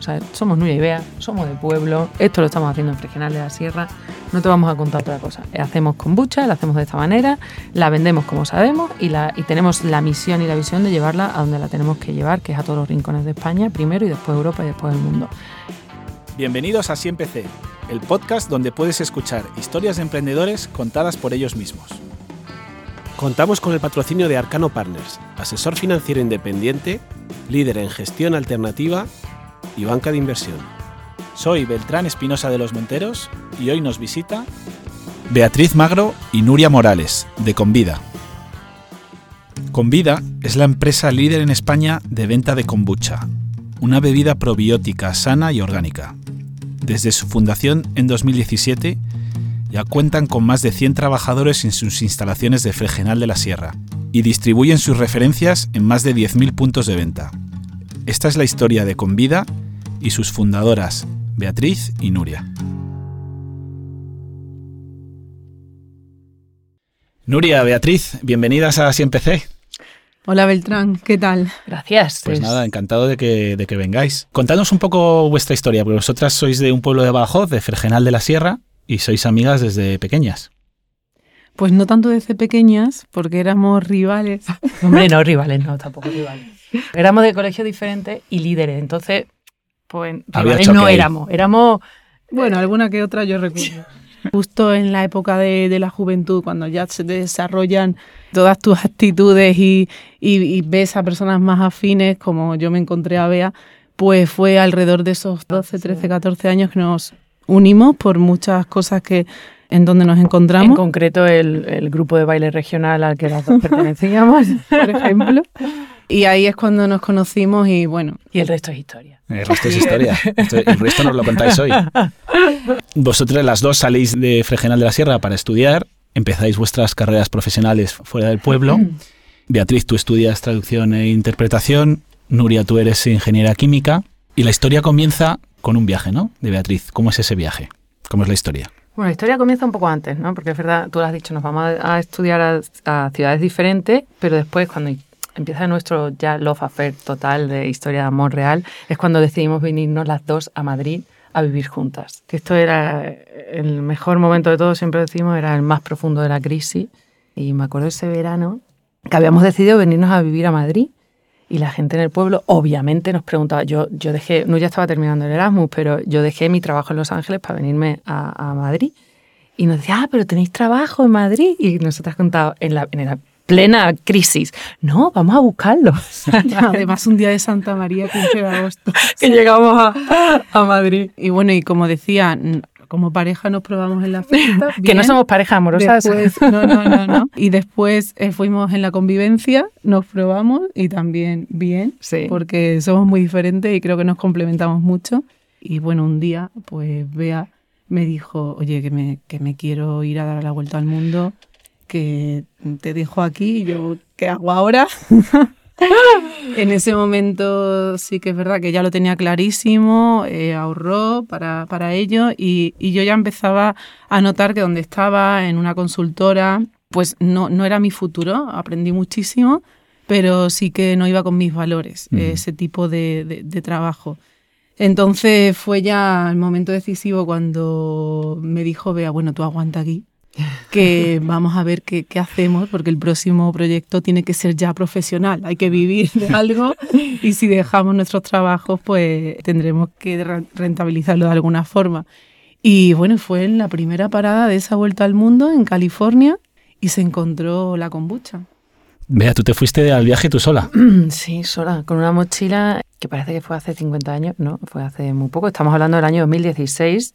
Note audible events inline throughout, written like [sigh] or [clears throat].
O sea, somos Nuria y Bea, somos de pueblo, esto lo estamos haciendo en Fregenal de la Sierra, no te vamos a contar otra cosa. Hacemos kombucha, la hacemos de esta manera, la vendemos como sabemos y, la, y tenemos la misión y la visión de llevarla a donde la tenemos que llevar, que es a todos los rincones de España, primero y después Europa y después el mundo. Bienvenidos a Siempre C, el podcast donde puedes escuchar historias de emprendedores contadas por ellos mismos. Contamos con el patrocinio de Arcano Partners, asesor financiero independiente, líder en gestión alternativa y banca de inversión. Soy Beltrán Espinosa de los Monteros y hoy nos visita Beatriz Magro y Nuria Morales, de Convida. Convida es la empresa líder en España de venta de kombucha, una bebida probiótica sana y orgánica. Desde su fundación en 2017, ya cuentan con más de 100 trabajadores en sus instalaciones de Fregenal de la Sierra y distribuyen sus referencias en más de 10.000 puntos de venta. Esta es la historia de Convida y sus fundadoras, Beatriz y Nuria. Nuria, Beatriz, bienvenidas a Siempre C. Hola Beltrán, ¿qué tal? Gracias. Pues nada, encantado de que, de que vengáis. Contadnos un poco vuestra historia, porque vosotras sois de un pueblo de Badajoz, de Fregenal de la Sierra, y sois amigas desde pequeñas. Pues no tanto desde pequeñas, porque éramos rivales. Hombre, no, rivales, no, tampoco rivales. Éramos de colegio diferentes y líderes, entonces, pues rivales no ahí. éramos, éramos... Bueno, alguna que otra yo recuerdo. Justo en la época de, de la juventud, cuando ya se desarrollan todas tus actitudes y, y- y ves a personas más afines, como yo me encontré a Bea, pues fue alrededor de esos 12, 13, 14 años que nos unimos por muchas cosas que en donde nos En encontramos. concreto, el, el grupo de baile regional al que las dos [laughs] pertenecíamos, por ejemplo. Y ahí es cuando nos conocimos y bueno, Y el resto es historia. El resto es historia. El resto nos lo contáis hoy. [laughs] Vosotras las dos salís de Fregenal de la Sierra para estudiar, empezáis vuestras carreras profesionales fuera del pueblo. Beatriz, tú estudias traducción e interpretación. Nuria, tú eres ingeniera química. Y la historia comienza con un viaje, ¿no? De Beatriz. ¿Cómo es ese viaje? ¿Cómo es la historia? Bueno, la historia comienza un poco antes, ¿no? Porque es verdad, tú lo has dicho, nos vamos a, a estudiar a, a ciudades diferentes, pero después cuando empieza nuestro ya love affair total de historia de amor real, es cuando decidimos venirnos las dos a Madrid a vivir juntas. Que esto era el mejor momento de todo, siempre decimos, era el más profundo de la crisis. Y me acuerdo ese verano que habíamos decidido venirnos a vivir a Madrid y la gente en el pueblo obviamente nos preguntaba, yo, yo dejé, no ya estaba terminando el Erasmus, pero yo dejé mi trabajo en Los Ángeles para venirme a, Madrid. Y nos decía, ah, pero tenéis trabajo en Madrid. Y nosotras contado en la, en la plena crisis, no, vamos a buscarlo. [laughs] además un día de Santa María, 15 de agosto. [laughs] que llegamos a, a Madrid. Y bueno, y como decía, como pareja nos probamos en la fiesta. [laughs] Que no somos pareja amorosa. Después, no, no, no, no. Y después eh, fuimos en la convivencia, nos probamos y también bien, Sí. porque somos muy diferentes y creo que nos complementamos mucho. Y bueno, un día, pues Bea me dijo, oye, que me, que me quiero ir a dar la vuelta al mundo, que te dejo aquí yo, ¿qué hago ahora? [laughs] En ese momento sí que es verdad que ya lo tenía clarísimo, eh, ahorró para, para ello y, y yo ya empezaba a notar que donde estaba, en una consultora, pues no, no era mi futuro, aprendí muchísimo, pero sí que no iba con mis valores, Ujú. ese tipo de, de- de trabajo. Entonces fue ya el momento decisivo cuando me dijo, vea, bueno, tú aguanta aquí, que vamos a ver qué, qué hacemos, porque el próximo proyecto tiene que ser ya profesional, hay que vivir de [laughs] algo y si dejamos nuestros trabajos, pues tendremos que re- rentabilizarlo de alguna forma. Y bueno, fue en la primera parada de esa vuelta al mundo en California y se encontró la kombucha. Bea, tú te fuiste al viaje tú sola. [clears throat] Sí, sola, con una mochila que parece que fue hace 50 años, no, fue hace muy poco. Estamos hablando del año 2016,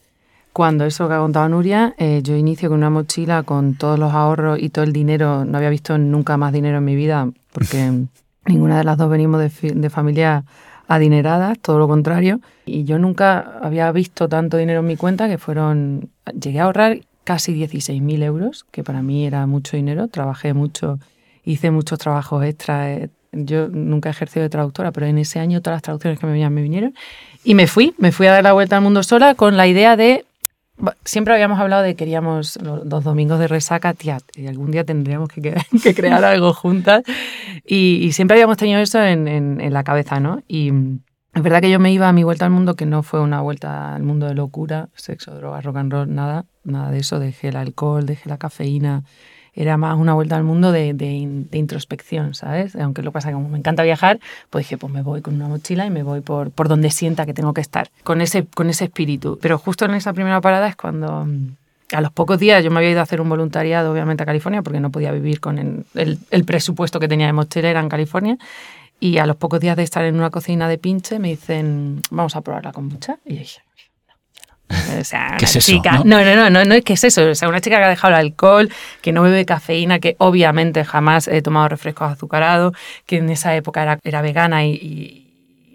cuando eso que ha contado Nuria, eh, yo inicio con una mochila con todos los ahorros y todo el dinero. No había visto nunca más dinero en mi vida, porque [laughs] ninguna de las dos venimos de, fi- de familias adineradas, todo lo contrario. Y yo nunca había visto tanto dinero en mi cuenta que fueron. Llegué a ahorrar casi 16.000 euros, que para mí era mucho dinero. Trabajé mucho, hice muchos trabajos extra. eh, Yo nunca he ejercido de traductora, pero en ese año todas las traducciones que me venían me vinieron. Y me fui, me fui a dar la vuelta al mundo sola con la idea de. Siempre habíamos hablado de queríamos los domingos de resaca, tía, y algún día tendríamos que, que- [laughs] que crear algo juntas. Y, siempre habíamos tenido eso en, en- en la cabeza, ¿no? Y, Es verdad que yo me iba a mi vuelta al mundo, que no fue una vuelta al mundo de locura, sexo, drogas, rock and roll, nada, nada de eso. Dejé el alcohol, dejé la cafeína. Era más una vuelta al mundo de, de, de introspección, ¿sabes? Aunque lo que pasa es que como me encanta viajar, pues dije, pues me voy con una mochila y me voy por, por donde sienta que tengo que estar, con ese, con ese espíritu. Pero justo en esa primera parada es cuando mm, a los pocos días yo me había ido a hacer un voluntariado, obviamente, a California, porque no podía vivir con el, el, presupuesto que tenía de mochilera en California. Y a los pocos días de estar en una cocina de pinche me dicen, vamos a probar la kombucha. Y dije, O sea, ¿Qué es eso, chica. no? No, no, no, no, no es que es eso. O sea, una chica que ha dejado el alcohol, que no bebe cafeína, que obviamente jamás he tomado refrescos azucarados, que en esa época era, era vegana y, y,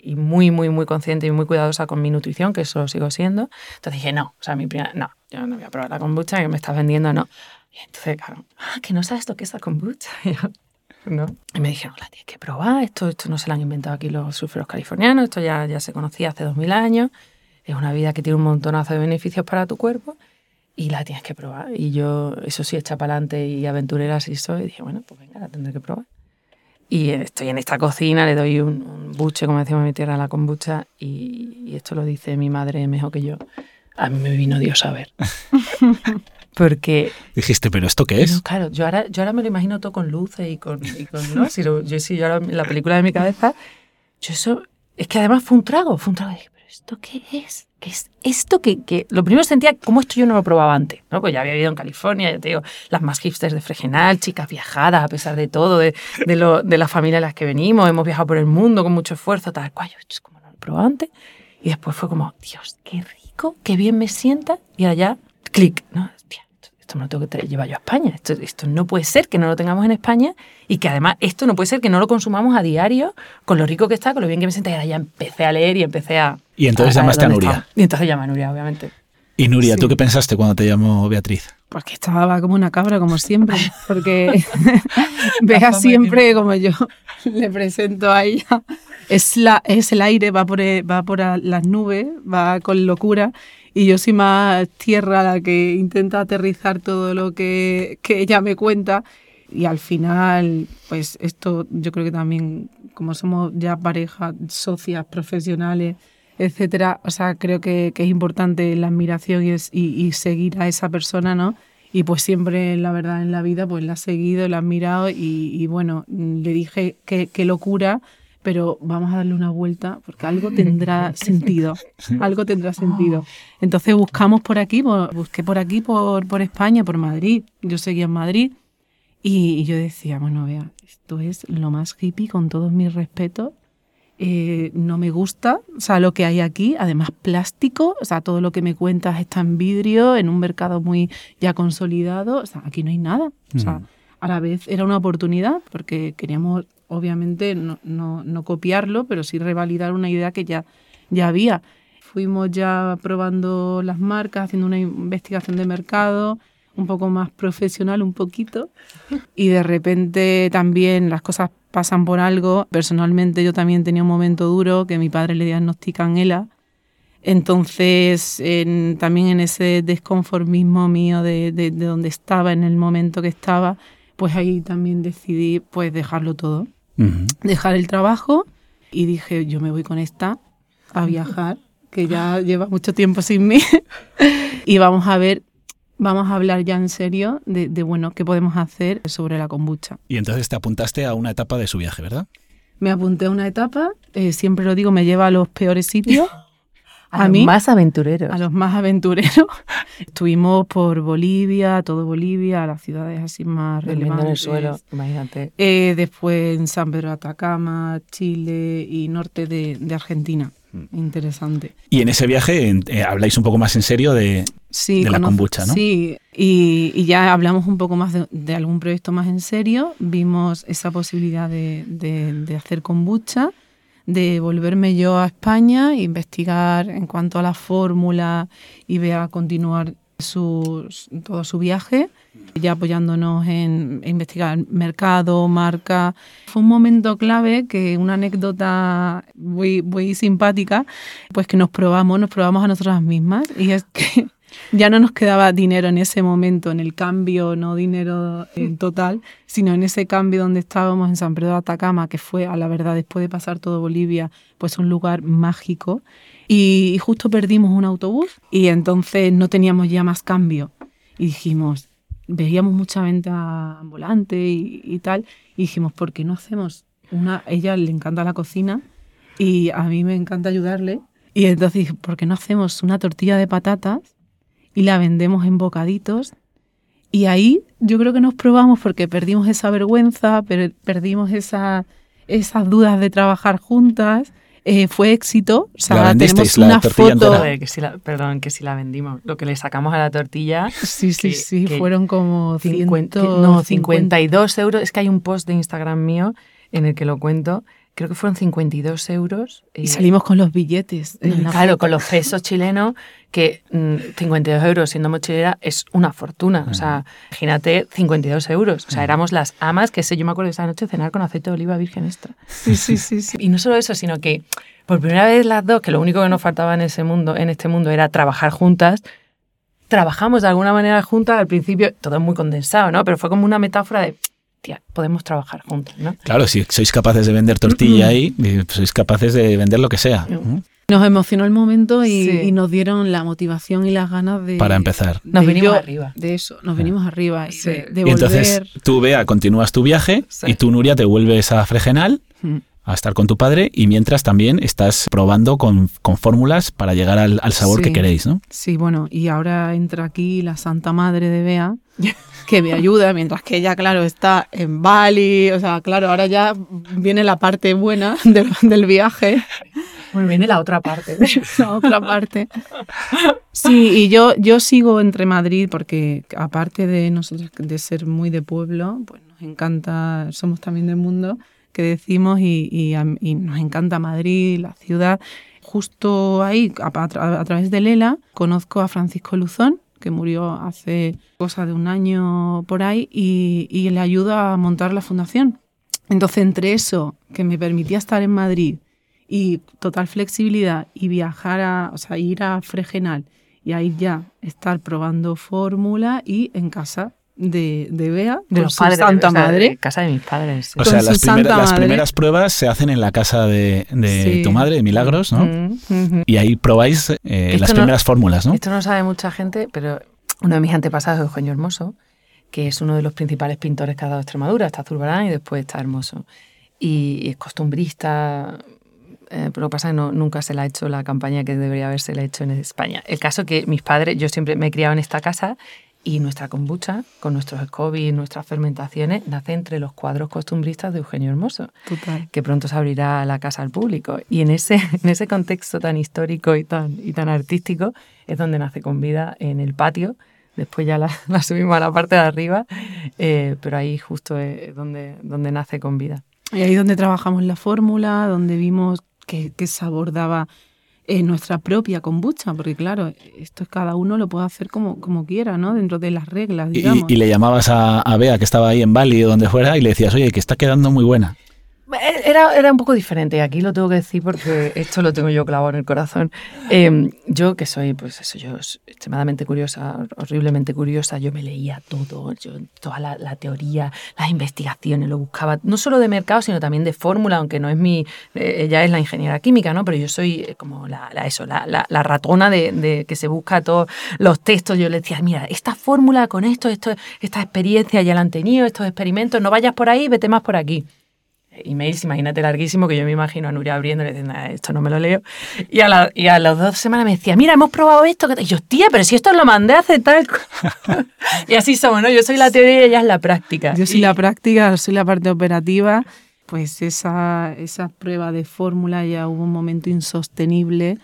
y muy, muy, muy consciente y muy cuidadosa con mi nutrición, que eso lo sigo siendo. Entonces dije, no, o sea, mi primera, no, yo no voy a probar la kombucha que me estás vendiendo, no. Y entonces, claro, ah, que no sabes lo que es la kombucha. [laughs] Y yo, no. Y me dijeron, la tienes que probar, esto, esto no se lo han inventado aquí los surferos californianos, esto ya, ya se conocía hace 2000 años, es una vida que tiene un montonazo de beneficios para tu cuerpo y la tienes que probar. Y yo, eso sí, echa para adelante y aventurera así soy, y dije, bueno, pues venga, la tendré que probar. Y estoy en esta cocina, le doy un, un buche, como decimos en mi tierra, a la kombucha, y, y esto lo dice mi madre mejor que yo. A mí me vino Dios a ver. [laughs] Porque Dijiste, ¿pero esto qué es? claro, yo ahora, yo ahora me lo imagino todo con luces y con... Y con ¿no? si lo- yo sí, yo ahora la película de mi cabeza, yo eso... Es que además fue un trago, fue un trago. Dije, ¿pero esto qué es? ¿Qué es esto que, que...? Lo primero sentía, ¿cómo esto yo no lo probaba antes? ¿no? Pues ya había vivido en California, ya te digo, las más hipsters de Fregenal, chicas viajadas a pesar de todo, de, de, lo, de la familia en las que venimos, hemos viajado por el mundo con mucho esfuerzo, tal cual. Yo, "Ch, ¿cómo no lo he probado antes? Y después fue como, Dios, qué rico, qué bien me sienta. Y ya, clic, ¿no? Esto, me lo tengo que llevar yo a España. Esto, esto no puede ser que no lo tengamos en España y que además esto no puede ser que no lo consumamos a diario con lo rico que está, con lo bien que me sienta. Y ahora ya empecé a leer y empecé a... Y entonces ver llamaste a Nuria. estaba. Y entonces llamé a Nuria, obviamente. Y Nuria, Sí. ¿tú qué pensaste cuando te llamó Beatriz? Pues que estaba como una cabra, como siempre, [laughs] porque [laughs] vea siempre como yo [laughs] le presento a ella. Es, la, es el aire, va por, e- va por a- las nubes, va con locura, y yo soy más tierra la que intenta aterrizar todo lo que, que ella me cuenta. Y al final, pues esto yo creo que también, como somos ya pareja, socias, profesionales, etcétera, o sea, creo que, que es importante la admiración y, es- y- y seguir a esa persona, ¿no? Y pues siempre, la verdad, en la vida, pues la he seguido, la he admirado y, y bueno, le dije que locura, pero vamos a darle una vuelta porque algo [laughs] tendrá sentido, algo tendrá sentido. Entonces buscamos por aquí, por- busqué por aquí, por, por España, por Madrid. Yo seguía en Madrid y, y yo decía, bueno, vea, esto es lo más hippie con todos mis respetos. Eh, no me gusta, o sea, lo que hay aquí, además plástico, o sea, todo lo que me cuentas está en vidrio, en un mercado muy ya consolidado, o sea, aquí no hay nada. O sea, a la vez era una oportunidad porque queríamos, obviamente, no, no, no copiarlo, pero sí revalidar una idea que ya, ya había. Fuimos ya probando las marcas, haciendo una investigación de mercado, un poco más profesional, un poquito, y de repente también las cosas pasan por algo. Personalmente yo también tenía un momento duro que mi padre le diagnostican ELA. Entonces, en- también en ese desconformismo mío de, de, de donde estaba, en el momento que estaba, pues ahí también decidí pues dejarlo todo. Dejar el trabajo y dije, yo me voy con esta a viajar, que ya lleva mucho tiempo sin mí, [laughs] y vamos a ver, vamos a hablar ya en serio de, de, bueno, qué podemos hacer sobre la kombucha. Y entonces te apuntaste a una etapa de su viaje, ¿verdad? Me apunté a una etapa, eh, siempre lo digo, me lleva a los peores sitios, [laughs] A, A los mí- más aventureros. a los más aventureros. [laughs] Estuvimos por Bolivia, todo Bolivia, las ciudades así más Durmiendo en el relevantes. suelo, imagínate. Eh, después en San Pedro de Atacama, Chile y norte de, de Argentina. Mm. Interesante. Y en ese viaje eh, habláis un poco más en serio de... Sí, De la kombucha, ¿no? Sí, y, y ya hablamos un poco más de, de algún proyecto más en serio. Vimos esa posibilidad de, de- de hacer kombucha, de volverme yo a España investigar en cuanto a la fórmula y ver a continuar su, todo su viaje, ya apoyándonos en investigar mercado, marca. Fue un momento clave que una anécdota muy, muy simpática, pues que nos probamos, nos probamos a nosotras mismas y es que ya no nos quedaba dinero en ese momento, en el cambio, no dinero en total, sino en ese cambio donde estábamos en San Pedro de Atacama, que fue, a la verdad, después de pasar todo Bolivia, pues un lugar mágico. Y, justo perdimos un autobús y entonces no teníamos ya más cambio. Y dijimos, veíamos mucha venta ambulante y, y tal, y dijimos, ¿por qué no hacemos una? Ella le encanta la cocina y a mí me encanta ayudarle. Y entonces ¿por qué no hacemos una tortilla de patatas y la vendemos en bocaditos? Y ahí yo creo que nos probamos porque perdimos esa vergüenza, perdimos esa, esas dudas de trabajar juntas eh, fue éxito. O sea, tenemos una foto. que si la, perdón, que si la vendimos. Lo que le sacamos a la tortilla. Sí, sí, sí. fueron como 50, no, 52 euros. Es que hay un post de Instagram mío en el que lo cuento creo que fueron 52 euros. Y, salimos con los billetes. Claro, con los pesos chilenos, que 52 mm, euros siendo mochilera es una fortuna. O sea, imagínate 52 euros. O sea, éramos las amas que sé, yo me acuerdo esa noche cenar con aceite de oliva virgen extra. Sí, sí, sí, sí. Y no solo eso, sino que por primera vez las dos, que lo único que nos faltaba en ese mundo, en este mundo, era trabajar juntas, trabajamos de alguna manera juntas al principio, todo muy condensado, ¿no? Pero fue como una metáfora de podemos trabajar juntos, ¿no? Claro, si sois capaces de vender tortilla ahí, sois capaces de vender lo que sea. Nos emocionó el momento y, nos dieron la motivación y las ganas de... Para empezar. Nos venimos arriba. De eso, nos venimos arriba. Y, de, y entonces tú, Bea, continúas tu viaje y tú, Nuria, te vuelves a Fregenal a estar con tu padre y mientras también estás probando con, fórmulas para llegar al, sabor que queréis, ¿no? Sí, bueno, y ahora entra aquí la Santa Madre de Bea, [laughs] que me ayuda, mientras que ella, claro, está en Bali, o sea, claro, ahora ya viene la parte buena [laughs] del, viaje. Bueno, viene la otra parte. [laughs] la otra parte. Sí, y yo, yo sigo entre Madrid porque aparte de nosotros de ser muy de pueblo, pues nos encanta, somos también del mundo, que decimos y, nos encanta Madrid, la ciudad. Justo ahí, a, través de Lela, conozco a Francisco Luzón, que murió hace cosa de un año por ahí, y, le ayuda a montar la fundación. Entonces, entre eso, que me permitía estar en Madrid, y total flexibilidad, y viajar a, o sea, ir a Fregenal, y ahí ya estar probando fórmula y en casa de, de Bea, de los padres, Santa Madre. casa de mis padres. O sea, las, primeras pruebas se hacen en la casa de, tu madre, de Milagros, ¿no? Y ahí probáis eh, las primeras fórmulas, ¿no? Esto no sabe mucha gente, pero uno de mis antepasados es Eugenio Hermoso, que es uno de los principales pintores que ha dado Extremadura. Está Zurbarán y después está Hermoso. Y es costumbrista, eh, pero lo que pasa es que no, nunca se le ha hecho la campaña que debería haberse hecho en España. El caso que mis padres, yo siempre me he criado en esta casa y nuestra kombucha, con nuestros y nuestras fermentaciones, nace entre los cuadros costumbristas de Eugenio Hermoso, que pronto se abrirá la casa al público. Y en ese, en ese contexto tan histórico y tan, y tan artístico es donde nace con vida en el patio. Después ya la, [laughs] subimos a la parte de arriba, eh, pero ahí justo es donde, donde nace con vida. Y ahí donde trabajamos la fórmula, donde vimos qué, qué sabor daba en nuestra propia kombucha, porque claro, esto cada uno lo puede hacer como, como quiera, ¿no? Dentro de las reglas, digamos. Y, le llamabas a, a, Bea, que estaba ahí en Bali o donde fuera, y le decías, oye, que está quedando muy buena. Era, era un poco diferente, aquí lo tengo que decir porque esto lo tengo yo clavado en el corazón. Em, yo que soy, pues eso, yo extremadamente curiosa, horriblemente curiosa, yo me leía todo, yo, toda la, teoría, las investigaciones, lo buscaba, no solo de mercado, sino también de fórmula, aunque no es mi, eh, ella es la ingeniera química, ¿no? Pero yo soy eh, como la, eso, la, la, ratona de, de, que se busca todos los textos. Yo le decía, mira, esta fórmula con esto, esto, esta experiencia ya la han tenido, estos experimentos, no vayas por ahí, vete más por aquí emails, imagínate larguísimo, que yo me imagino a Nuria abriendo y diciendo, esto no me lo leo. Y a, la, y a las dos semanas me decía, mira, hemos probado esto. Y yo, tía, pero si esto lo mandé hace tal. [laughs] y así somos, ¿no? Yo soy la teoría y ella es la práctica. Yo soy la práctica, soy la parte operativa. Pues esa, esa prueba de fórmula ya hubo un momento insostenible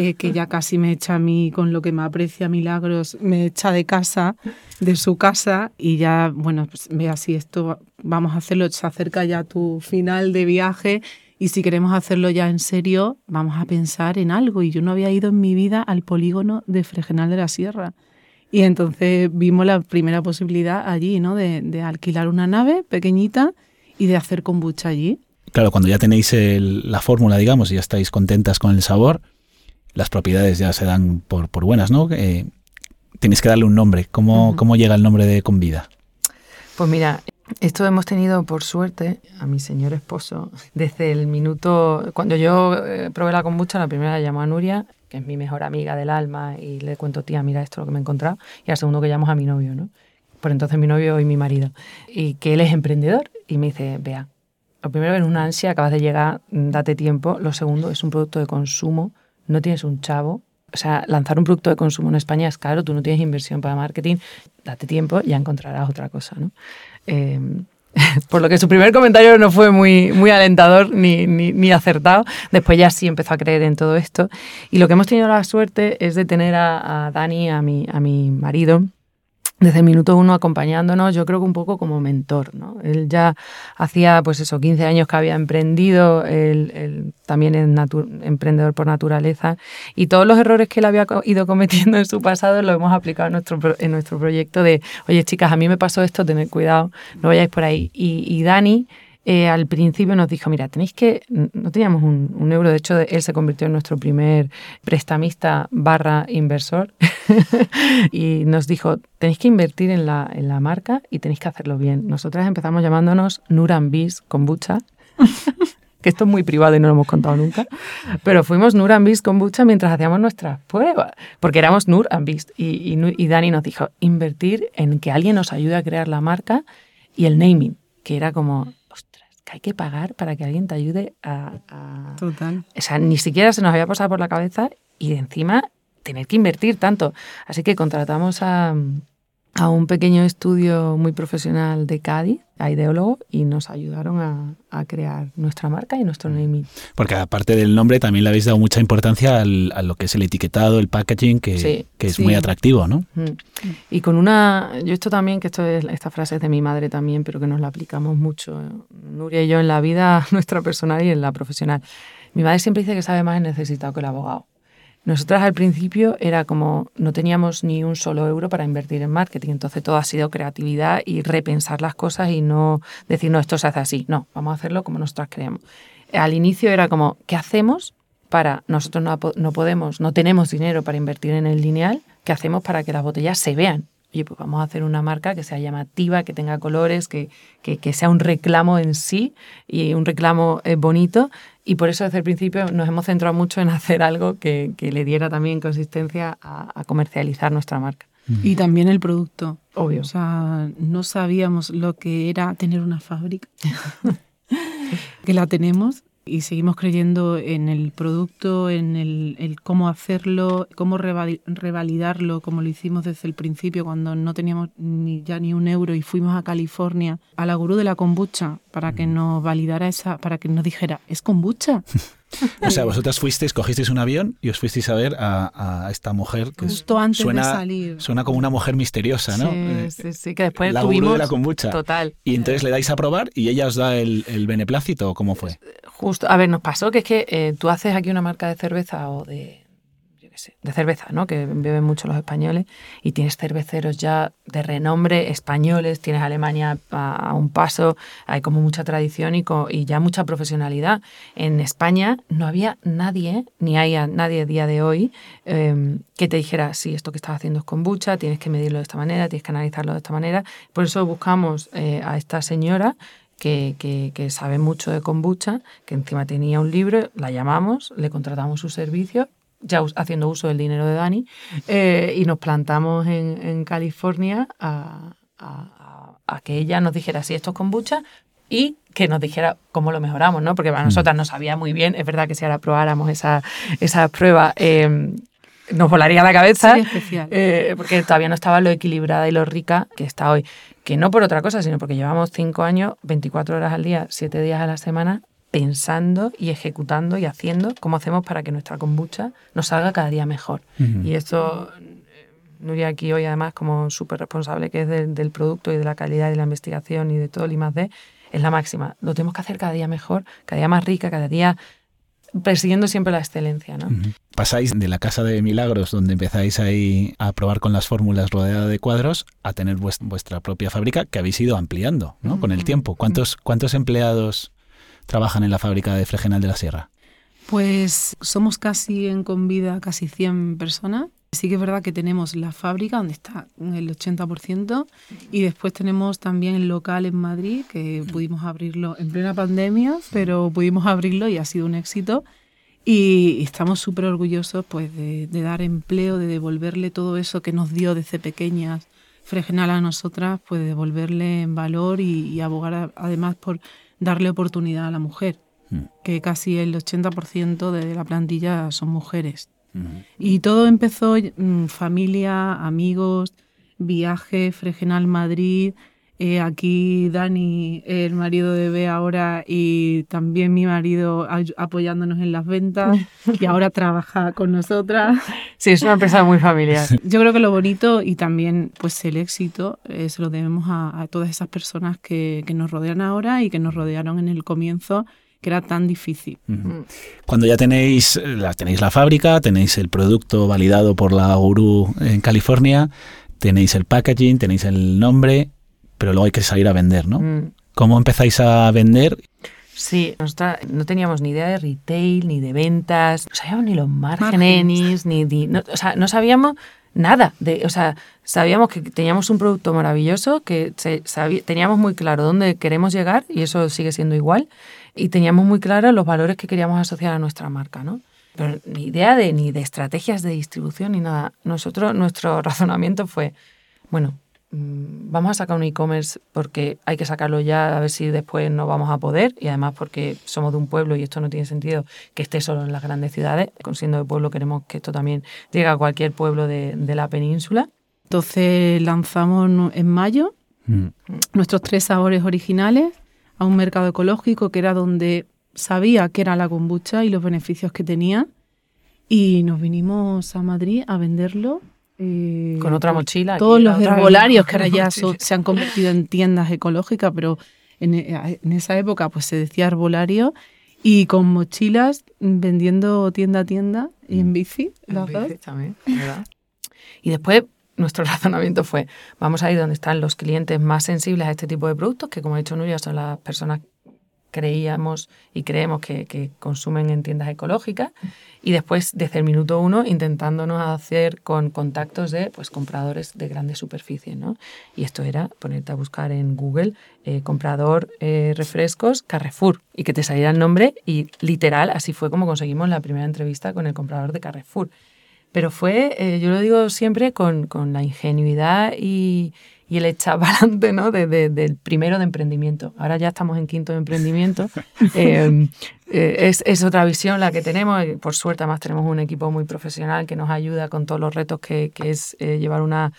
eh, que ya casi me echa a mí, con lo que me aprecia Milagros, me echa de casa, de su casa, y ya, bueno, pues ve así, esto vamos a hacerlo, se acerca ya tu final de viaje, y si queremos hacerlo ya en serio, vamos a pensar en algo. Y yo no había ido en mi vida al polígono de Fregenal de la Sierra. Y entonces vimos la primera posibilidad allí, ¿no? De, de alquilar una nave pequeñita y de hacer kombucha allí. Claro, cuando ya tenéis la fórmula, digamos, y ya estáis contentas con el sabor, las propiedades ya se dan por, por buenas, ¿no? Eh, tenéis que darle un nombre. ¿Cómo, ¿Cómo llega el nombre de Convida? Pues mira, esto hemos tenido, por suerte, a mi señor esposo, desde el minuto, cuando yo eh, probé la kombucha, la primera la llamó a Nuria, que es mi mejor amiga del alma, y le cuento, tía, mira esto lo que me he encontrado, y al segundo que llamo a mi novio, ¿no? Por entonces mi novio y mi marido, y que él es emprendedor, y me dice, vea, lo primero es una ansia, acabas de llegar, date tiempo, lo segundo es un producto de consumo, no tienes un chavo, o sea, lanzar un producto de consumo en España es caro, tú no tienes inversión para marketing, date tiempo, ya encontrarás otra cosa, ¿no? Eh, [laughs] por lo que su primer comentario no fue muy, muy alentador ni, ni, acertado. Después ya sí empezó a creer en todo esto. Y lo que hemos tenido la suerte es de tener a, a Dani, a mi, a mi marido, desde el minuto uno acompañándonos, yo creo que un poco como mentor. ¿no? Él ya hacía, pues eso, 15 años que había emprendido, él, también es emprendedor por naturaleza, y todos los errores que él había ido cometiendo en su pasado lo hemos aplicado en nuestro, en nuestro proyecto de, oye chicas, a mí me pasó esto, tened cuidado, no vayáis por ahí. Y, y Dani eh, al principio nos dijo, mira, tenéis que, no teníamos un, euro, de hecho él se convirtió en nuestro primer prestamista barra inversor [laughs] y nos dijo, tenéis que invertir en la, marca y tenéis que hacerlo bien. Nosotras empezamos llamándonos Nuran Bis Kombucha. [laughs] que esto es muy privado y no lo hemos contado nunca, pero fuimos Nur and Beast Kombucha mientras hacíamos nuestras pruebas, porque éramos Nur and Beast. Y, y, Dani nos dijo, invertir en que alguien nos ayude a crear la marca y el naming, que era como, que hay que pagar para que alguien te ayude a, Total. O sea, ni siquiera se nos había pasado por la cabeza y encima tener que invertir tanto. Así que contratamos a, a un pequeño estudio muy profesional de Cádiz, a ideólogo, y nos ayudaron a, a, crear nuestra marca y nuestro naming. Porque aparte del nombre, también le habéis dado mucha importancia al, a lo que es el etiquetado, el packaging, que, que es muy atractivo, ¿no? Y con una, yo esto también, que esto es, esta frase es de mi madre también, pero que nos la aplicamos mucho, Nuria y yo, en la vida [laughs] nuestra personal y en la profesional. Mi madre siempre dice que sabe más el necesitado que el abogado. Nosotras al principio era como no teníamos ni un solo euro para invertir en marketing, entonces todo ha sido creatividad y repensar las cosas y no decir, no, esto se hace así, no, vamos a hacerlo como nosotras creemos. Al inicio era como, ¿qué hacemos para, nosotros no, no podemos, no tenemos dinero para invertir en el lineal, ¿qué hacemos para que las botellas se vean? oye, pues vamos a hacer una marca que sea llamativa, que tenga colores, que, que, sea un reclamo en sí y un reclamo eh, bonito. Y por eso desde el principio nos hemos centrado mucho en hacer algo que, que le diera también consistencia a, comercializar nuestra marca. Y también el producto. Obvio. O sea, no sabíamos lo que era tener una fábrica, [laughs] que la tenemos, y seguimos creyendo en el producto, en el, cómo hacerlo, cómo revalidarlo, como lo hicimos desde el principio cuando no teníamos ni ya ni un euro y fuimos a California a la gurú de la kombucha para que nos validara esa, para que nos dijera, ¿es kombucha? [laughs] o sea, vosotras fuisteis, cogisteis un avión y os fuisteis a ver a, esta mujer que Justo antes suena, de salir. Suena como una mujer misteriosa, ¿no? Sí, sí, sí, que después la tuvimos... de la kombucha. Total. Y entonces le dais a probar y ella os da el, el beneplácito, ¿o cómo fue? Justo, a ver, nos pasó que es que eh, tú haces aquí una marca de cerveza o de, de cerveza, ¿no? Que beben mucho los españoles y tienes cerveceros ya de renombre españoles, tienes Alemania a, un paso, hay como mucha tradición y, y, ya mucha profesionalidad. En España no había nadie, ni hay nadie a día de hoy, em, que te dijera, sí, esto que estás haciendo es kombucha, tienes que medirlo de esta manera, tienes que analizarlo de esta manera. Por eso buscamos eh, a esta señora que, que, que, sabe mucho de kombucha, que encima tenía un libro, la llamamos, le contratamos su servicio ya haciendo uso del dinero de Dani, eh, y nos plantamos en, en California a, a, que ella nos dijera si esto es kombucha y que nos dijera cómo lo mejoramos, ¿no? Porque para mm. nosotras no sabía muy bien, es verdad que si ahora probáramos esa, esa prueba, eh, nos volaría la cabeza, eh, porque todavía no estaba lo equilibrada y lo rica que está hoy. Que no por otra cosa, sino porque llevamos cinco años, 24 horas al día, siete días a la semana, pensando y ejecutando y haciendo cómo hacemos para que nuestra kombucha nos salga cada día mejor. Y esto, eh, Nuria aquí hoy además como súper responsable que es del producto y de la calidad y de la investigación y de todo el I+.D., es la máxima. Lo tenemos que hacer cada día mejor, cada día más rica, cada día persiguiendo siempre la excelencia. ¿no? Pasáis de la casa de milagros, donde empezáis ahí a probar con las fórmulas rodeada de cuadros, a tener vuestra propia fábrica que habéis ido ampliando ¿no? con el tiempo. ¿Cuántos, ¿Cuántos empleados trabajan en la fábrica de Fregenal de la Sierra? Pues somos casi en Convida casi 100 personas Sí que es verdad que tenemos la fábrica donde está el 80% y después tenemos también el local en Madrid que pudimos abrirlo en plena pandemia, pero pudimos abrirlo y ha sido un éxito. Y estamos súper orgullosos pues, de, dar empleo, de devolverle todo eso que nos dio desde pequeñas Fregenal a nosotras, pues devolverle en valor y, abogar además por darle oportunidad a la mujer, mm. que casi el 80% de la plantilla son mujeres. Y todo empezó, mm, familia, amigos, viaje, Fregenal Madrid, eh, aquí Dani, el marido de Bea ahora, y también mi marido apoyándonos en las ventas, y ahora [laughs] trabaja con nosotras. Sí, es una empresa muy familiar. [laughs] Yo creo que lo bonito y también pues el éxito eh, se lo debemos a, todas esas personas que, que nos rodean ahora y que nos rodearon en el comienzo que era tan difícil. Cuando ya tenéis la, tenéis la fábrica, tenéis el producto validado por la Guru en California, tenéis el packaging, tenéis el nombre, pero luego hay que salir a vender, ¿no? Mm. ¿Cómo empezáis a vender? Sí, no teníamos ni idea de retail, ni de ventas, no sabíamos ni los márgenes, ni, no, o sea, no sabíamos nada. De, o sea, sabíamos que teníamos un producto maravilloso, que teníamos muy claro dónde queremos llegar y eso sigue siendo igual y teníamos muy claros los valores que queríamos asociar a nuestra marca, ¿no? Pero ni idea de ni de estrategias de distribución ni nada. Nosotros, nuestro [laughs] razonamiento fue, bueno, mm, vamos a sacar un e-commerce porque hay que sacarlo ya a ver si después no vamos a poder y además porque somos de un pueblo y esto no tiene sentido que esté solo en las grandes ciudades. Siendo de pueblo queremos que esto también llegue a cualquier pueblo de, la península. Entonces lanzamos en mayo mm. nuestros tres sabores originales a un mercado ecológico que era donde sabía que era la kombucha y los beneficios que tenía. Y nos vinimos a Madrid a venderlo. Eh, Con otra mochila. Todos los herbolarios que ahora ya [laughs] se han convertido en tiendas ecológicas, pero en, esa época pues se decía herbolario. Y con mochilas vendiendo tienda a tienda y en bici, en bici también, ¿verdad? Y después nuestro [laughs] razonamiento fue, vamos a ir donde están los clientes más sensibles a este tipo de productos, que como ha dicho Nuria, son las personas creíamos y creemos que, consumen en tiendas ecológicas y después desde el minuto uno intentándonos hacer con contactos de pues compradores de grandes superficies ¿no? y esto era ponerte a buscar en Google eh, comprador eh, refrescos Carrefour y que te saliera el nombre y literal así fue como conseguimos la primera entrevista con el comprador de Carrefour pero fue, eh, yo lo digo siempre, con, con la ingenuidad y, y el echar adelante ¿no? De, del primero de emprendimiento. Ahora ya estamos en quinto de emprendimiento. [laughs] Em, eh, es, es, otra visión la que tenemos. Por suerte, además, tenemos un equipo muy profesional que nos ayuda con todos los retos que, que es eh, llevar una,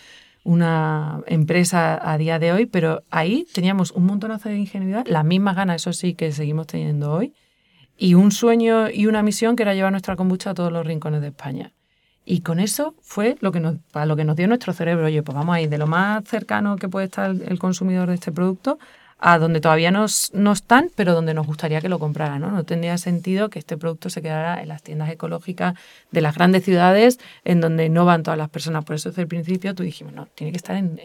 una empresa a día de hoy. Pero ahí teníamos un montonazo de ingenuidad, las mismas ganas, eso sí, que seguimos teniendo hoy, y un sueño y una misión que era llevar nuestra kombucha a todos los rincones de España. Y con eso fue lo que nos, para lo que nos dio nuestro cerebro. Oye, pues vamos a ir de lo más cercano que puede estar el consumidor de este producto a donde todavía no, están, pero donde nos gustaría que lo compraran. ¿no? no tendría sentido que este producto se quedara en las tiendas ecológicas de las grandes ciudades en donde no van todas las personas. Por eso desde el principio tú dijimos, no, tiene que estar en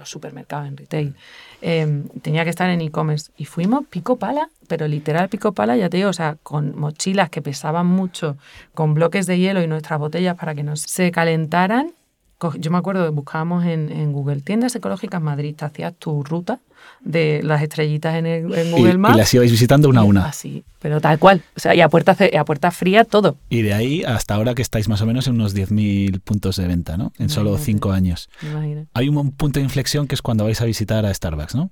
los supermercados, en retail. Em, tenía que estar en e-commerce. Y fuimos pico pala, pero literal pico pala, ya te digo, o sea, con mochilas que pesaban mucho, con bloques de hielo y nuestras botellas para que no se calentaran. Yo me acuerdo que buscábamos en, en Google tiendas ecológicas Madrid, te hacías tu ruta de las estrellitas en, el, Google Maps. Y, las ibais visitando una a una. Así, pero tal cual. O sea, y a puerta, a puerta fría todo. Y de ahí hasta ahora que estáis más o menos en unos 10.000 puntos de venta, ¿no? En solo cinco años. Hay un punto de inflexión que es cuando vais a visitar a Starbucks, ¿no?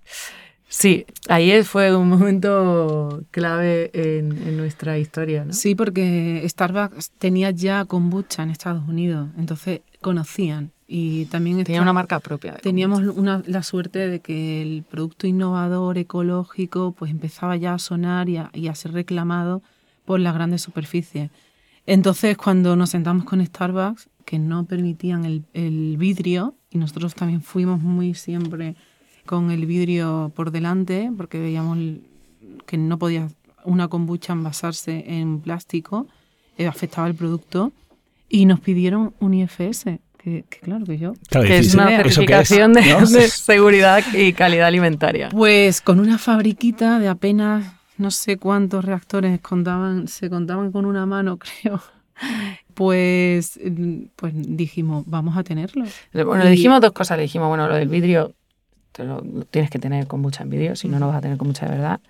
Sí, ahí fue un momento clave en, en, nuestra historia, ¿no? Sí, porque Starbucks tenía ya kombucha en Estados Unidos, entonces conocían y también tenía una marca propia. Teníamos una, la suerte de que el producto innovador, ecológico, pues empezaba ya a sonar y a, y a ser reclamado por las grandes superficies. Entonces, cuando nos sentamos con Starbucks, que no permitían el, el vidrio, y nosotros también fuimos muy siempre con el vidrio por delante, porque veíamos que no podía una kombucha envasarse en plástico, eh, afectaba el producto, y nos pidieron un IFS que, claro que yo. que es una certificación De, seguridad y calidad alimentaria. Pues con una fabriquita de apenas no sé cuántos reactores contaban, se contaban con una mano, [laughs] creo. Pues, pues dijimos, vamos a tenerlo. Bueno, le dijimos dos cosas. Le dijimos, bueno, lo del vidrio te lo, lo tienes que tener con mucha en vidrio, si no, no vas a tener con mucha de verdad.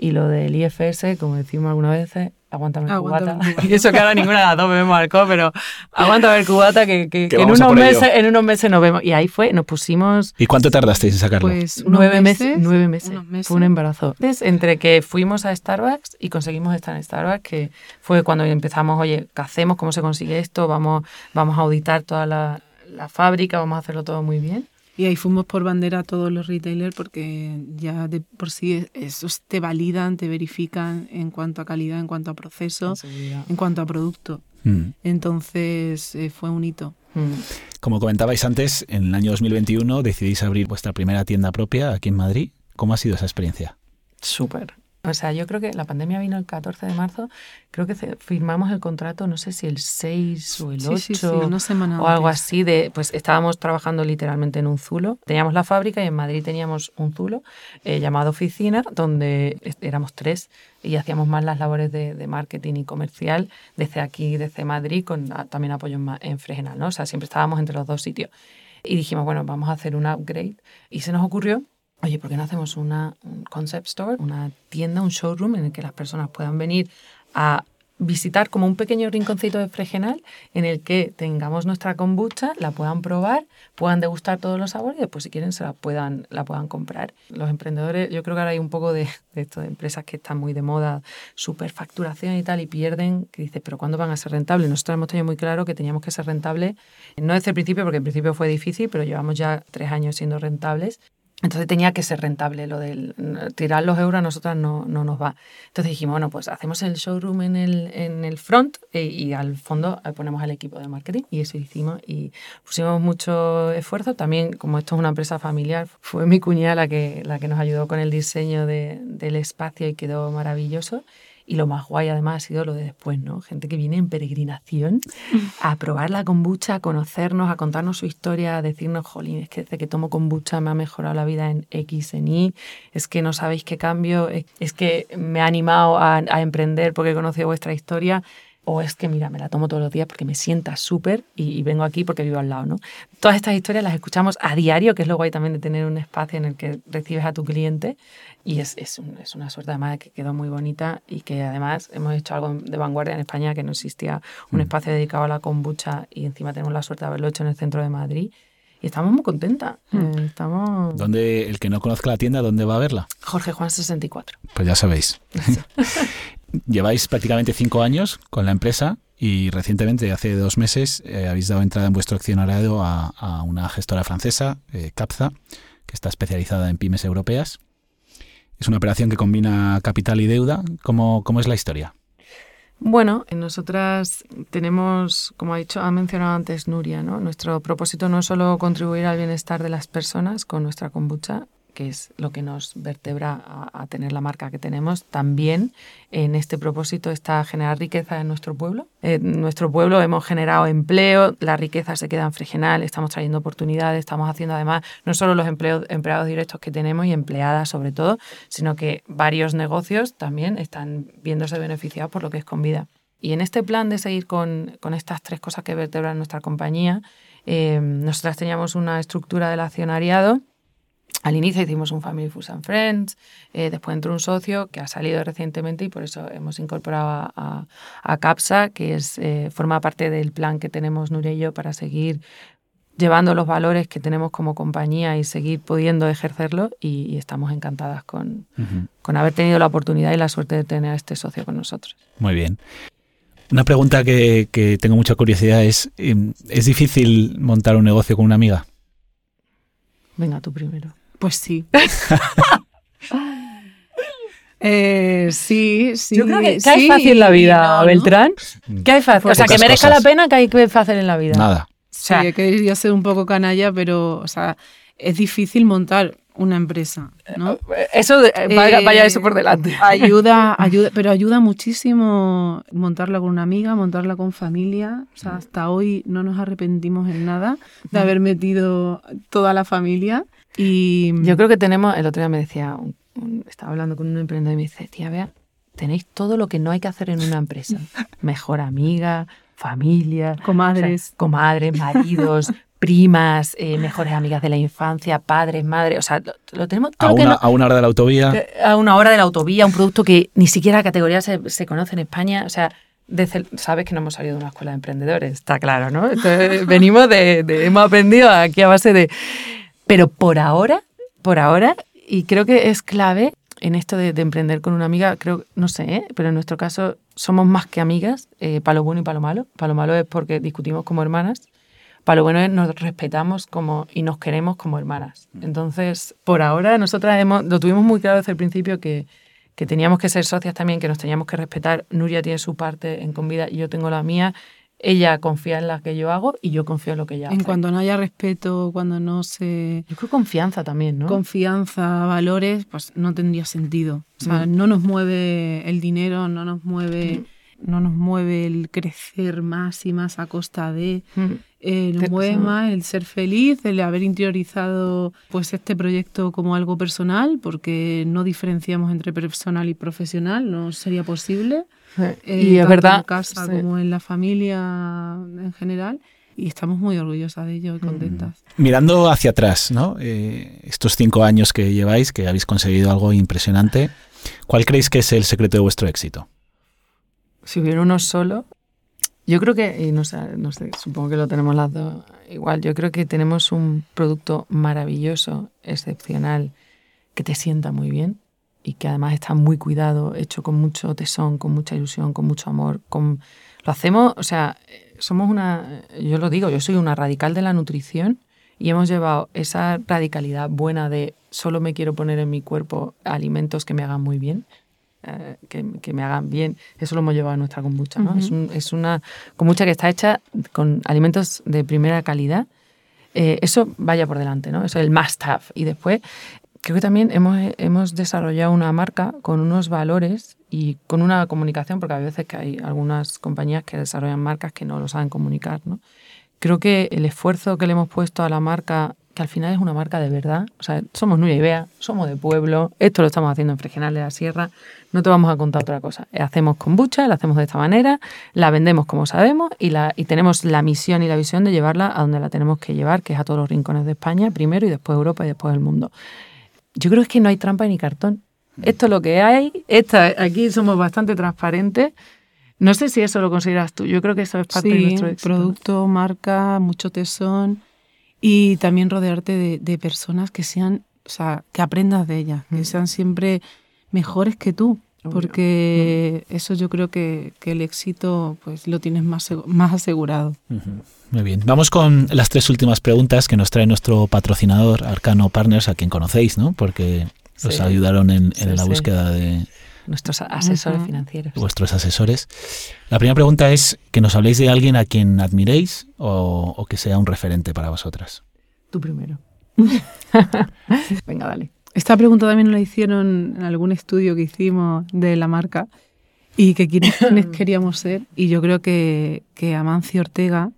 Y lo del IFS, como decimos algunas veces, aguántame el Aguántame cubata. el cubata. [laughs] Y eso que ahora ninguna de las dos bebemos alcohol, pero aguántame el cubata que, que- Que que en, unos meses, en unos meses nos vemos. Y ahí fue, nos pusimos ¿Y cuánto tardasteis en sacarlo? Pues nueve meses, nueve meses. meses. Fue un embarazo. Entonces, entre que fuimos a Starbucks y conseguimos estar en Starbucks, que fue cuando empezamos, oye, ¿qué hacemos? ¿Cómo se consigue esto? Vamos, vamos a auditar toda la, la fábrica, vamos a hacerlo todo muy bien. Y ahí fuimos por bandera a todos los retailers porque ya de por sí esos te validan, te verifican en cuanto a calidad, en cuanto a proceso, en cuanto a producto. Mm. Entonces eh, fue un hito. Mm. Como comentabais antes, en el año 2021 decidís abrir vuestra primera tienda propia aquí en Madrid. ¿Cómo ha sido esa experiencia? Súper. O sea, yo creo que la pandemia vino el 14 de marzo, creo que firmamos el contrato, no sé si el 6 o el 8 Sí, sí, sí, una semana o algo antes. así de, pues estábamos trabajando literalmente en un zulo. Teníamos la fábrica y en Madrid teníamos un zulo eh, llamado oficina, donde éramos tres y hacíamos más las labores de, de marketing y comercial desde aquí, desde Madrid, con ah, también apoyo en, en Fregenal, ¿no? O sea, siempre estábamos entre los dos sitios. Y dijimos, bueno, vamos a hacer un upgrade. Y se nos ocurrió, oye, ¿por qué no hacemos una, un concept store, una tienda, un showroom en el que las personas puedan venir a visitar como un pequeño rinconcito de Fregenal en el que tengamos nuestra kombucha, la puedan probar, puedan degustar todos los sabores y después si quieren se la puedan, la puedan comprar. Los emprendedores, yo creo que ahora hay un poco de, de esto de empresas que están muy de moda, superfacturación y tal, y pierden, que dice, pero ¿cuándo van a ser rentables? Nosotros hemos tenido muy claro que teníamos que ser rentables, no desde el principio, porque el principio fue difícil, pero llevamos ya tres años siendo rentables. Entonces tenía que ser rentable lo del tirar los euros a nosotras no, no nos va. Entonces dijimos, bueno, pues hacemos el showroom en el, en el front y, y al fondo eh, ponemos al equipo de marketing y eso hicimos y pusimos mucho esfuerzo. También, como esto es una empresa familiar, fue mi cuñada la que, la que nos ayudó con el diseño de- del espacio y quedó maravilloso. Y lo más guay además ha sido lo de después, ¿no? Gente que viene en peregrinación [laughs] a probar la kombucha, a conocernos, a contarnos su historia, a decirnos, jolín, es que desde que tomo kombucha me ha mejorado la vida en X, en Y, es que no sabéis qué cambio, es- que me ha animado a, a emprender porque he conocido vuestra historia, o es que, mira, me la tomo todos los días porque me sienta súper y, y vengo aquí porque vivo al lado, ¿no? Todas estas historias las escuchamos a diario, que es lo guay también de tener un espacio en el que recibes a tu cliente y es, es, un- es una suerte además de que quedó muy bonita y que además hemos hecho algo de vanguardia en España, que no existía un espacio dedicado a la kombucha y encima tenemos la suerte de haberlo hecho en el centro de Madrid. Y estamos muy contentas. Eh, estamos... ¿Dónde, el que no conozca la tienda, ¿dónde va a verla? Jorge Juan 64. Pues ya sabéis. [laughs] Lleváis prácticamente cinco años con la empresa y recientemente, hace dos meses, eh, habéis dado entrada en vuestro accionariado a, una gestora francesa, eh, Capza, que está especializada en pymes europeas. Es una operación que combina capital y deuda. ¿Cómo, cómo es la historia? Bueno, nosotras tenemos, como ha dicho, ha mencionado antes Nuria, ¿no? Nuestro propósito no es solo contribuir al bienestar de las personas con nuestra kombucha, que es lo que nos vertebra a, a tener la marca que tenemos, también en este propósito está generar riqueza en nuestro pueblo. En nuestro pueblo hemos generado empleo, la riqueza se queda en Fregenal, estamos trayendo oportunidades, estamos haciendo además no solo los empleos, empleados directos que tenemos y empleadas sobre todo, sino que varios negocios también están viéndose beneficiados por lo que es con vida. Y en este plan de seguir con, con estas tres cosas que vertebran nuestra compañía, eh, nosotras teníamos una estructura del accionariado al inicio hicimos un Family Foods and Friends, eh, después entró un socio que ha salido recientemente y por eso hemos incorporado a, a- a CAPSA, que es, eh, forma parte del plan que tenemos Nuria y yo para seguir llevando los valores que tenemos como compañía y seguir pudiendo ejercerlo y, y estamos encantadas con, con haber tenido la oportunidad y la suerte de tener a este socio con nosotros. Muy bien. Una pregunta que, que tengo mucha curiosidad es, em, ¿es difícil montar un negocio con una amiga? Venga, tú primero. Pues sí. [laughs] Eh, sí, sí. Yo creo que, que sí hay fácil en la vida, no, ¿no? Beltrán. Que hay fácil. O sea, que merezca cosas. la pena que hay que fácil en la vida. Nada. Sí, sea- he querido ser un poco canalla, pero, o sea, es difícil montar una empresa, ¿no? Eso, de- vaya, Eh, vaya eso por delante. Ayuda, ayuda, pero ayuda muchísimo montarla con una amiga, montarla con familia. O sea, hasta hoy no nos arrepentimos en nada de haber metido toda la familia. Y Yo creo que tenemos, el otro día me decía, un- un- estaba hablando con un emprendedor y me dice, tía, vea, tenéis todo lo que no hay que hacer en una empresa. [laughs] Mejor amiga, familia, Comadres. comadres, maridos, [laughs] primas, eh, mejores amigas de la infancia, padres, madres, o sea, lo, lo tenemos todo A lo que una, no- a una hora de la autovía. que- a una hora de la autovía, un producto que ni siquiera la categoría se, se conoce en España. O sea, desde el- sabes que no hemos salido de una escuela de emprendedores, está claro, ¿no? Entonces, [laughs] venimos de, de- hemos aprendido aquí a base de... Pero por ahora, por ahora, y creo que es clave en esto de, de emprender con una amiga, creo, no sé, ¿eh? pero en nuestro caso somos más que amigas, eh, para lo bueno y para lo malo. Para lo malo es porque discutimos como hermanas, para lo bueno es nos respetamos como, y nos queremos como hermanas. Entonces, por ahora, nosotras hemos, lo tuvimos muy claro desde el principio que, que teníamos que ser socias también, que nos teníamos que respetar. Nuria tiene su parte en Convida y yo tengo la mía. Ella confía en la que yo hago y yo confío en lo que ella En hace. cuanto no haya respeto, cuando no se Yo creo confianza también, ¿no? confianza, valores, pues no tendría sentido. O sea, Mm. no nos mueve el dinero, no nos mueve, no nos mueve el crecer más y más a costa de. Mm. Eh, nos Te- más el ser feliz, el haber interiorizado pues este proyecto como algo personal, porque no diferenciamos entre personal y profesional, no sería posible. eh, y es tanto verdad. En casa sí. como en la familia en general. Y estamos muy orgullosas de ello y contentas. Mirando hacia atrás, ¿no? Eh, estos cinco años que lleváis, que habéis conseguido algo impresionante, ¿cuál creéis que es el secreto de vuestro éxito? Si hubiera uno solo, yo creo que, no sé, supongo que lo tenemos las dos igual, yo creo que tenemos un producto maravilloso, excepcional, que te sienta muy bien y que además está muy cuidado, hecho con mucho tesón, con mucha ilusión, con mucho amor. Lo hacemos, o sea, somos una, yo lo digo, yo soy una radical de la nutrición y hemos llevado esa radicalidad buena de solo me quiero poner en mi cuerpo alimentos que me hagan muy bien, eh, que, que me hagan bien. Eso lo hemos llevado a nuestra kombucha. ¿no? Ujú. es, un- es una kombucha que está hecha con alimentos de primera calidad. Eh, eso vaya por delante, ¿no? Eso es el must have. Y después, creo que también hemos, hemos desarrollado una marca con unos valores y con una comunicación, porque hay veces que hay algunas compañías que desarrollan marcas que no lo saben comunicar, ¿no? Creo que el esfuerzo que le hemos puesto a la marca, que al final es una marca de verdad, o sea, somos Nuria y Bea, somos de pueblo, esto lo estamos haciendo en Fregenal de la Sierra, no te vamos a contar otra cosa. Hacemos kombucha, la hacemos de esta manera, la vendemos como sabemos y, la, y tenemos la misión y la visión de llevarla a donde la tenemos que llevar, que es a todos los rincones de España, primero y después Europa y después el mundo. Yo creo es que no hay trampa ni cartón. Esto es lo que hay, esta, aquí somos bastante transparentes. No sé si eso lo consideras tú, yo creo que eso es parte de nuestro éxito. producto, marca, mucho tesón y también rodearte de, de personas que sean, o sea, que aprendas de ellas, que sean siempre mejores que tú, Obvio. porque Mm. eso yo creo que, que el éxito pues lo tienes más, más asegurado. Muy bien. Vamos con las tres últimas preguntas que nos trae nuestro patrocinador, Arcano Partners, a quien conocéis, ¿no? Porque os Sí. ayudaron en, en Sí, la sí. búsqueda de Nuestros asesores financieros. vuestros asesores. La primera pregunta es que nos habléis de alguien a quien admiréis o, o que sea un referente para vosotras. Tú primero. [laughs] Venga, dale. Esta pregunta también la hicieron en algún estudio que hicimos de la marca y que [laughs] quiénes queríamos ser. Y yo creo que, que Amancio Ortega,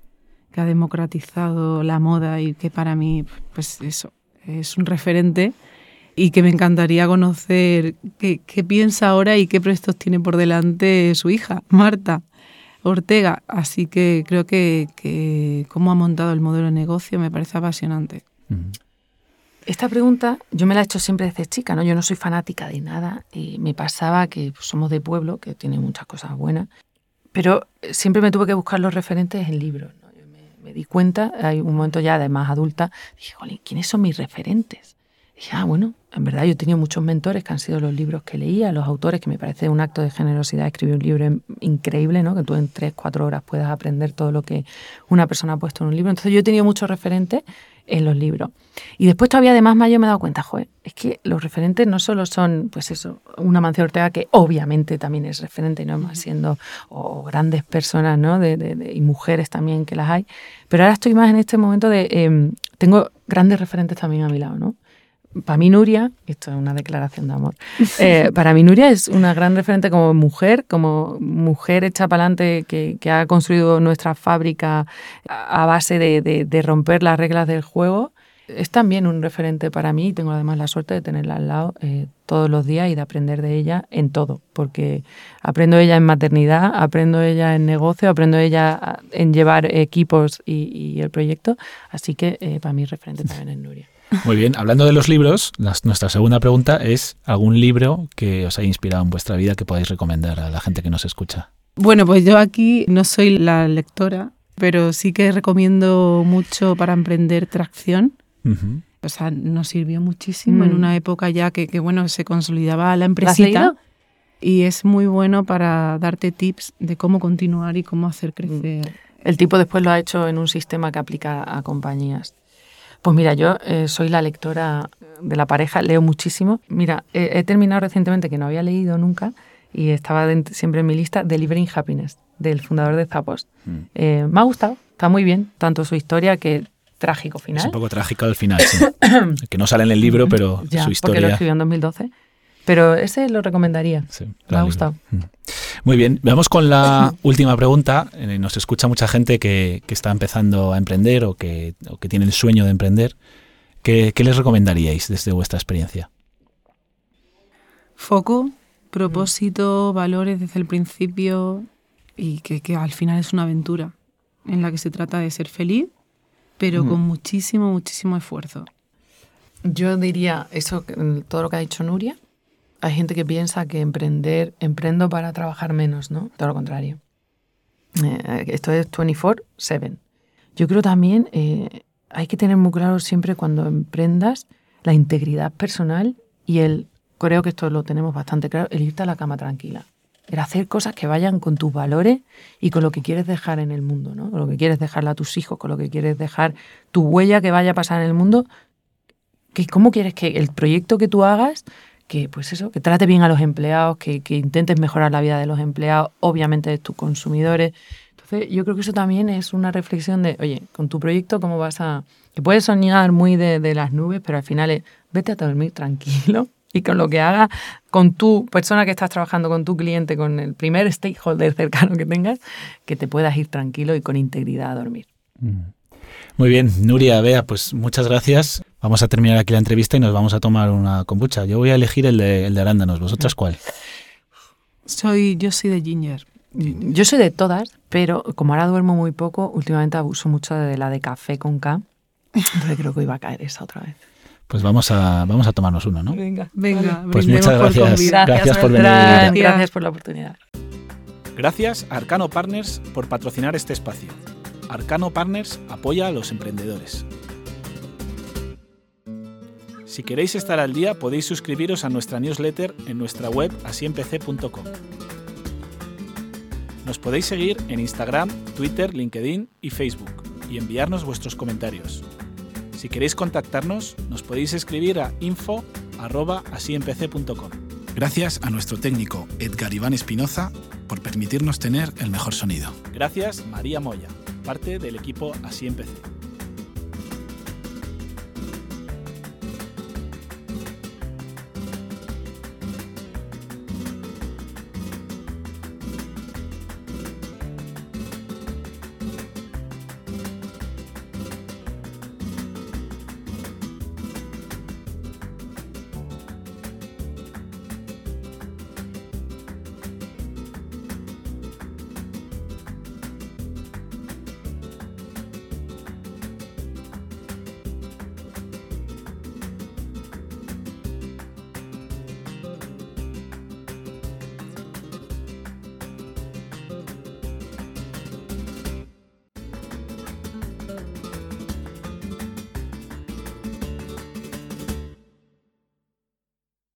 que ha democratizado la moda y que para mí, pues eso, es un referente y que me encantaría conocer qué, qué piensa ahora y qué proyectos tiene por delante su hija, Marta Ortega. Así que creo que, que cómo ha montado el modelo de negocio me parece apasionante. Esta pregunta yo me la he hecho siempre desde chica, ¿no? Yo no soy fanática de nada. Y me pasaba que somos de pueblo, que tiene muchas cosas buenas, pero eh, siempre me tuve que buscar los referentes en libros. ¿no? Yo me, me di cuenta, hay un momento ya de más adulta, dije, "Jolín, ¿quiénes son mis referentes? Dije, ah, bueno, en verdad yo he tenido muchos mentores que han sido los libros que leía, los autores, que me parece un acto de generosidad escribir un libro in- increíble, ¿no? Que tú en tres, cuatro horas puedas aprender todo lo que una persona ha puesto en un libro. Entonces yo he tenido muchos referentes en los libros. Y después todavía de más mayo me he dado cuenta, joder, es que los referentes no solo son, pues eso, una Mancio Ortega que obviamente también es referente, ¿no? Más siendo, o grandes personas, ¿no? De, de- de- y mujeres también que las hay. Pero ahora estoy más en este momento de, em, tengo grandes referentes también a mi lado, ¿no? Para mí Nuria, esto es una declaración de amor, [laughs] eh, para mí Nuria es una gran referente como mujer, como mujer hecha para adelante que, que ha construido nuestra fábrica a base de, de- de romper las reglas del juego. es también un referente para mí y tengo además la suerte de tenerla al lado eh, todos los días y de aprender de ella en todo, porque aprendo ella en maternidad, aprendo ella en negocio, aprendo ella en llevar equipos y, el proyecto, así que eh, para mí referente también es Nuria. Muy bien, hablando de los libros, nuestra segunda pregunta es algún libro que os haya inspirado en vuestra vida que podáis recomendar a la gente que nos escucha. Bueno, pues yo aquí no soy la lectora, pero sí que recomiendo mucho para emprender tracción. O sea, nos sirvió muchísimo en mm. una época ya que, bueno, se consolidaba la empresita. y es muy bueno para darte tips de cómo continuar y cómo hacer crecer. El tipo después lo ha hecho en un sistema que aplica a compañías. Pues mira, yo eh, soy la lectora de la pareja, leo muchísimo. Mira, he terminado recientemente, que no había leído nunca, y estaba siempre en mi lista, Delivering Happiness, del fundador de Zappos. Mm. Eh, me ha gustado, está muy bien, tanto su historia que trágico final. Es un poco trágico al final, sí. [coughs] que no sale en el libro, pero su historia... porque lo escribió en 2012. Pero ese lo recomendaría. me ha gustado. Mm. Muy bien, vamos con la [laughs] última pregunta. Eh, nos escucha mucha gente que, está empezando a emprender o que, que, tiene el sueño de emprender. ¿Qué, ¿Qué, les recomendaríais desde vuestra experiencia? Foco, propósito, valores desde el principio y que, que, al final es una aventura en la que se trata de ser feliz, pero con muchísimo, muchísimo esfuerzo. Yo diría eso, todo lo que ha dicho Nuria, hay gente que piensa que emprender, emprendo para trabajar menos, ¿no? Todo lo contrario. Eh, esto es 24/7. Yo creo también eh, hay que tener muy claro siempre cuando emprendas la integridad personal y el, creo que esto lo tenemos bastante claro, el irte a la cama tranquila. El hacer cosas que vayan con tus valores y con lo que quieres dejar en el mundo, ¿no? Con lo que quieres dejarle a tus hijos, con lo que quieres dejar tu huella que vaya a pasar en el mundo. ¿Cómo quieres que el proyecto que tú hagas que pues eso, que trate bien a los empleados, que, intentes mejorar la vida de los empleados, obviamente de tus consumidores. Entonces, yo creo que eso también es una reflexión de, oye, con tu proyecto, ¿cómo vas a...? Que puedes soñar muy de, de las nubes, pero al final es, vete a dormir tranquilo y con lo que hagas, con tu persona que estás trabajando, con tu cliente, con el primer stakeholder cercano que tengas, que te puedas ir tranquilo y con integridad a dormir. Mm. Muy bien, Nuria, Bea, pues muchas gracias. Vamos a terminar aquí la entrevista y nos vamos a tomar una kombucha. Yo voy a elegir el de, el de arándanos. ¿Vosotras cuál? Soy, yo soy de ginger. Yo soy de todas, pero como ahora duermo muy poco, últimamente abuso mucho de la de café con K. Entonces creo que iba a caer esa otra vez. Pues vamos a, vamos a tomarnos uno, ¿no? Venga, venga. Pues muchas gracias. Gracias, por venir. Gracias por la oportunidad. Gracias a Arcano Partners por patrocinar este espacio. Arcano Partners apoya a los emprendedores. Si queréis estar al día podéis suscribiros a nuestra newsletter en nuestra web asiempc.com. Nos podéis seguir en Instagram, Twitter, LinkedIn y Facebook y enviarnos vuestros comentarios. Si queréis contactarnos, nos podéis escribir a info.asiempc.com. Gracias a nuestro técnico Edgar Iván Espinoza por permitirnos tener el mejor sonido. Gracias María Moya parte del equipo Así Empecé.